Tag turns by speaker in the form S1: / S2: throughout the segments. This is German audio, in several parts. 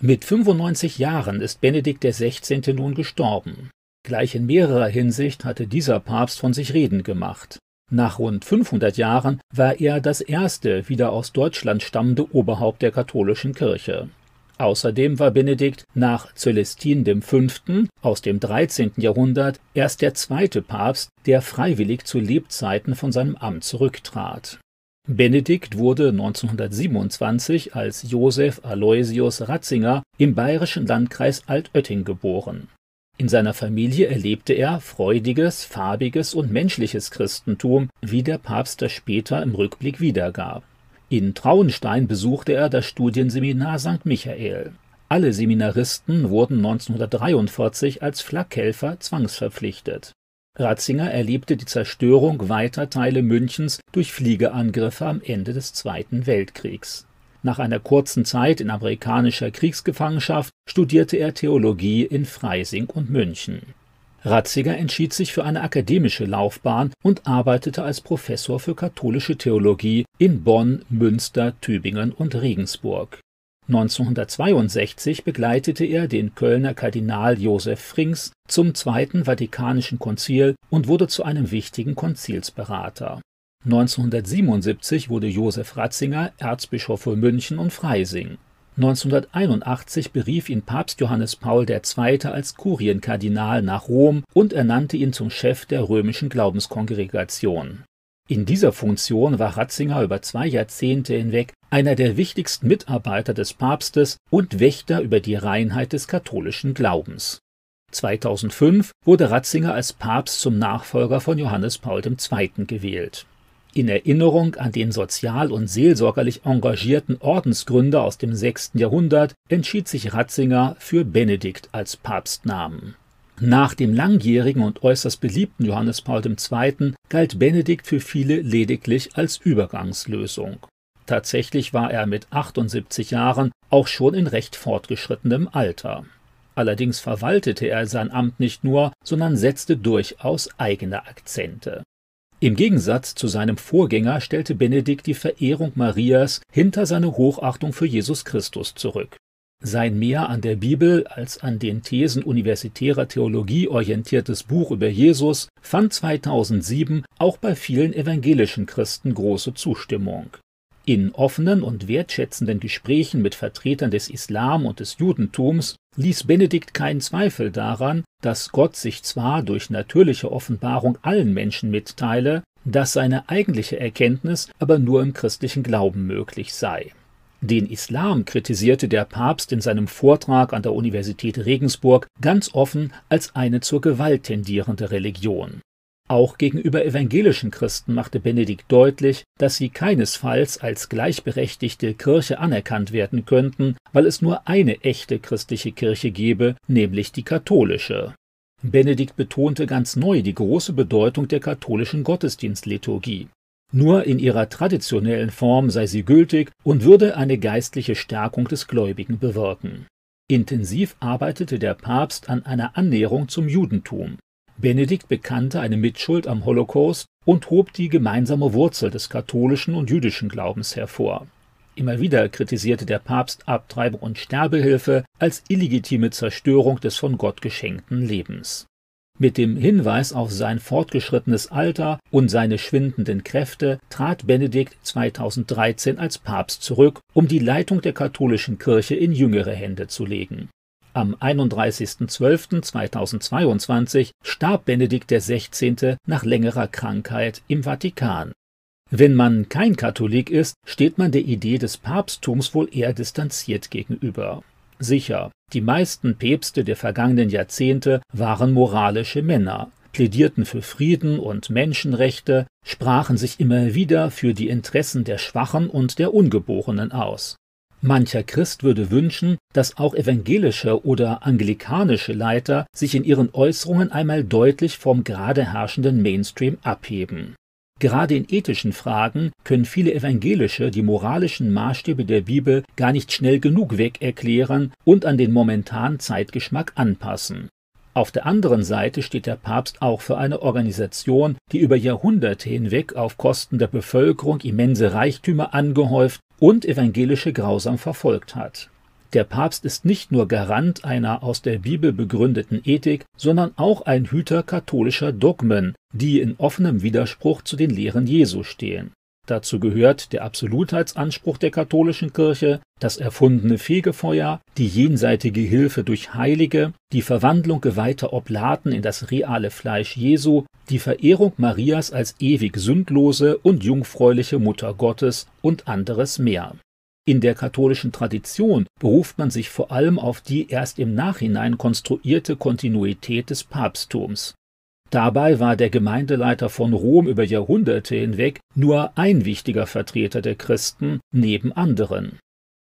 S1: Mit 95 Jahren ist Benedikt XVI. nun gestorben. Gleich in mehrerer Hinsicht hatte dieser Papst von sich reden gemacht. Nach rund 500 Jahren war er das erste wieder aus Deutschland stammende Oberhaupt der katholischen Kirche. Außerdem war Benedikt nach Celestin V. aus dem 13. Jahrhundert erst der zweite Papst, der freiwillig zu Lebzeiten von seinem Amt zurücktrat. Benedikt wurde 1927 als Josef Aloysius Ratzinger im bayerischen Landkreis Altötting geboren. In seiner Familie erlebte er freudiges, farbiges und menschliches Christentum, wie der Papst das später im Rückblick wiedergab. In Traunstein besuchte er das Studienseminar St. Michael. Alle Seminaristen wurden 1943 als Flakhelfer zwangsverpflichtet. Ratzinger erlebte die Zerstörung weiter Teile Münchens durch Fliegerangriffe am Ende des Zweiten Weltkriegs. Nach einer kurzen Zeit in amerikanischer Kriegsgefangenschaft studierte er Theologie in Freising und München. Ratzinger entschied sich für eine akademische Laufbahn und arbeitete als Professor für katholische Theologie in Bonn, Münster, Tübingen und Regensburg. 1962 begleitete er den Kölner Kardinal Josef Frings zum Zweiten Vatikanischen Konzil und wurde zu einem wichtigen Konzilsberater. 1977 wurde Josef Ratzinger Erzbischof für München und Freising. 1981 berief ihn Papst Johannes Paul II. als Kurienkardinal nach Rom und ernannte ihn zum Chef der römischen Glaubenskongregation. In dieser Funktion war Ratzinger über zwei Jahrzehnte hinweg einer der wichtigsten Mitarbeiter des Papstes und Wächter über die Reinheit des katholischen Glaubens. 2005 wurde Ratzinger als Papst zum Nachfolger von Johannes Paul II. gewählt in Erinnerung an den sozial und seelsorgerlich engagierten Ordensgründer aus dem 6. Jahrhundert entschied sich Ratzinger für Benedikt als Papstnamen. Nach dem langjährigen und äußerst beliebten Johannes Paul II. galt Benedikt für viele lediglich als Übergangslösung. Tatsächlich war er mit 78 Jahren auch schon in recht fortgeschrittenem Alter. Allerdings verwaltete er sein Amt nicht nur, sondern setzte durchaus eigene Akzente. Im Gegensatz zu seinem Vorgänger stellte Benedikt die Verehrung Marias hinter seine Hochachtung für Jesus Christus zurück. Sein mehr an der Bibel als an den Thesen universitärer Theologie orientiertes Buch über Jesus fand 2007 auch bei vielen evangelischen Christen große Zustimmung. In offenen und wertschätzenden Gesprächen mit Vertretern des Islam und des Judentums ließ Benedikt keinen Zweifel daran, dass Gott sich zwar durch natürliche Offenbarung allen Menschen mitteile, dass seine eigentliche Erkenntnis aber nur im christlichen Glauben möglich sei. Den Islam kritisierte der Papst in seinem Vortrag an der Universität Regensburg ganz offen als eine zur Gewalt tendierende Religion. Auch gegenüber evangelischen Christen machte Benedikt deutlich, dass sie keinesfalls als gleichberechtigte Kirche anerkannt werden könnten, weil es nur eine echte christliche Kirche gebe, nämlich die katholische. Benedikt betonte ganz neu die große Bedeutung der katholischen Gottesdienstliturgie. Nur in ihrer traditionellen Form sei sie gültig und würde eine geistliche Stärkung des Gläubigen bewirken. Intensiv arbeitete der Papst an einer Annäherung zum Judentum. Benedikt bekannte eine Mitschuld am Holocaust und hob die gemeinsame Wurzel des katholischen und jüdischen Glaubens hervor. Immer wieder kritisierte der Papst Abtreibung und Sterbehilfe als illegitime Zerstörung des von Gott geschenkten Lebens. Mit dem Hinweis auf sein fortgeschrittenes Alter und seine schwindenden Kräfte trat Benedikt 2013 als Papst zurück, um die Leitung der katholischen Kirche in jüngere Hände zu legen. Am 31.12.2022 starb Benedikt XVI. nach längerer Krankheit im Vatikan. Wenn man kein Katholik ist, steht man der Idee des Papsttums wohl eher distanziert gegenüber. Sicher, die meisten Päpste der vergangenen Jahrzehnte waren moralische Männer, plädierten für Frieden und Menschenrechte, sprachen sich immer wieder für die Interessen der Schwachen und der Ungeborenen aus. Mancher Christ würde wünschen, dass auch evangelische oder anglikanische Leiter sich in ihren Äußerungen einmal deutlich vom gerade herrschenden Mainstream abheben. Gerade in ethischen Fragen können viele Evangelische die moralischen Maßstäbe der Bibel gar nicht schnell genug weg erklären und an den momentanen Zeitgeschmack anpassen. Auf der anderen Seite steht der Papst auch für eine Organisation, die über Jahrhunderte hinweg auf Kosten der Bevölkerung immense Reichtümer angehäuft und evangelische grausam verfolgt hat. Der Papst ist nicht nur Garant einer aus der Bibel begründeten Ethik, sondern auch ein Hüter katholischer Dogmen, die in offenem Widerspruch zu den Lehren Jesu stehen. Dazu gehört der Absolutheitsanspruch der katholischen Kirche, das erfundene Fegefeuer, die jenseitige Hilfe durch Heilige, die Verwandlung geweihter Oblaten in das reale Fleisch Jesu, die Verehrung Marias als ewig sündlose und jungfräuliche Mutter Gottes und anderes mehr. In der katholischen Tradition beruft man sich vor allem auf die erst im Nachhinein konstruierte Kontinuität des Papsttums. Dabei war der Gemeindeleiter von Rom über Jahrhunderte hinweg nur ein wichtiger Vertreter der Christen neben anderen.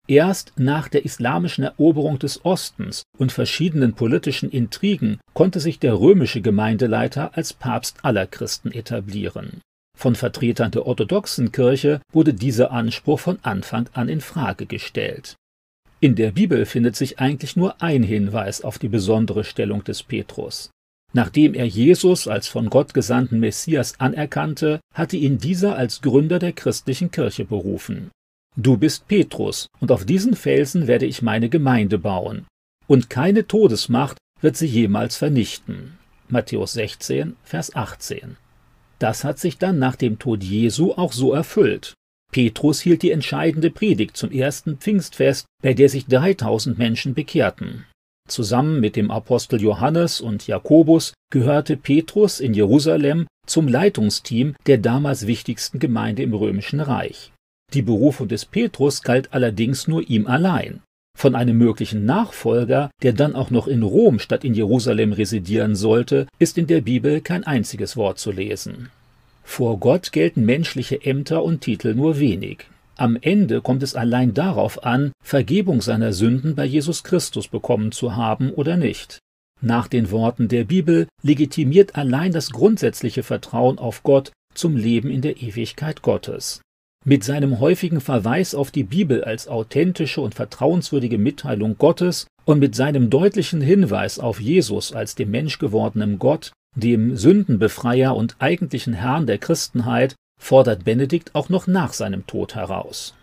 S1: Erst nach der islamischen Eroberung des Ostens und verschiedenen politischen Intrigen konnte sich der römische Gemeindeleiter als Papst aller Christen etablieren. Von Vertretern der orthodoxen Kirche wurde dieser Anspruch von Anfang an in Frage gestellt. In der Bibel findet sich eigentlich nur ein Hinweis auf die besondere Stellung des Petrus. Nachdem er Jesus als von Gott gesandten Messias anerkannte, hatte ihn dieser als Gründer der christlichen Kirche berufen. Du bist Petrus, und auf diesen Felsen werde ich meine Gemeinde bauen, und keine Todesmacht wird sie jemals vernichten. Matthäus 16, Vers 18. Das hat sich dann nach dem Tod Jesu auch so erfüllt. Petrus hielt die entscheidende Predigt zum ersten Pfingstfest, bei der sich 3000 Menschen bekehrten. Zusammen mit dem Apostel Johannes und Jakobus gehörte Petrus in Jerusalem zum Leitungsteam der damals wichtigsten Gemeinde im römischen Reich. Die Berufung des Petrus galt allerdings nur ihm allein. Von einem möglichen Nachfolger, der dann auch noch in Rom statt in Jerusalem residieren sollte, ist in der Bibel kein einziges Wort zu lesen. Vor Gott gelten menschliche Ämter und Titel nur wenig. Am Ende kommt es allein darauf an, Vergebung seiner Sünden bei Jesus Christus bekommen zu haben oder nicht. Nach den Worten der Bibel legitimiert allein das grundsätzliche Vertrauen auf Gott zum Leben in der Ewigkeit Gottes. Mit seinem häufigen Verweis auf die Bibel als authentische und vertrauenswürdige Mitteilung Gottes und mit seinem deutlichen Hinweis auf Jesus als dem menschgewordenen Gott, dem Sündenbefreier und eigentlichen Herrn der Christenheit, fordert Benedikt auch noch nach seinem Tod heraus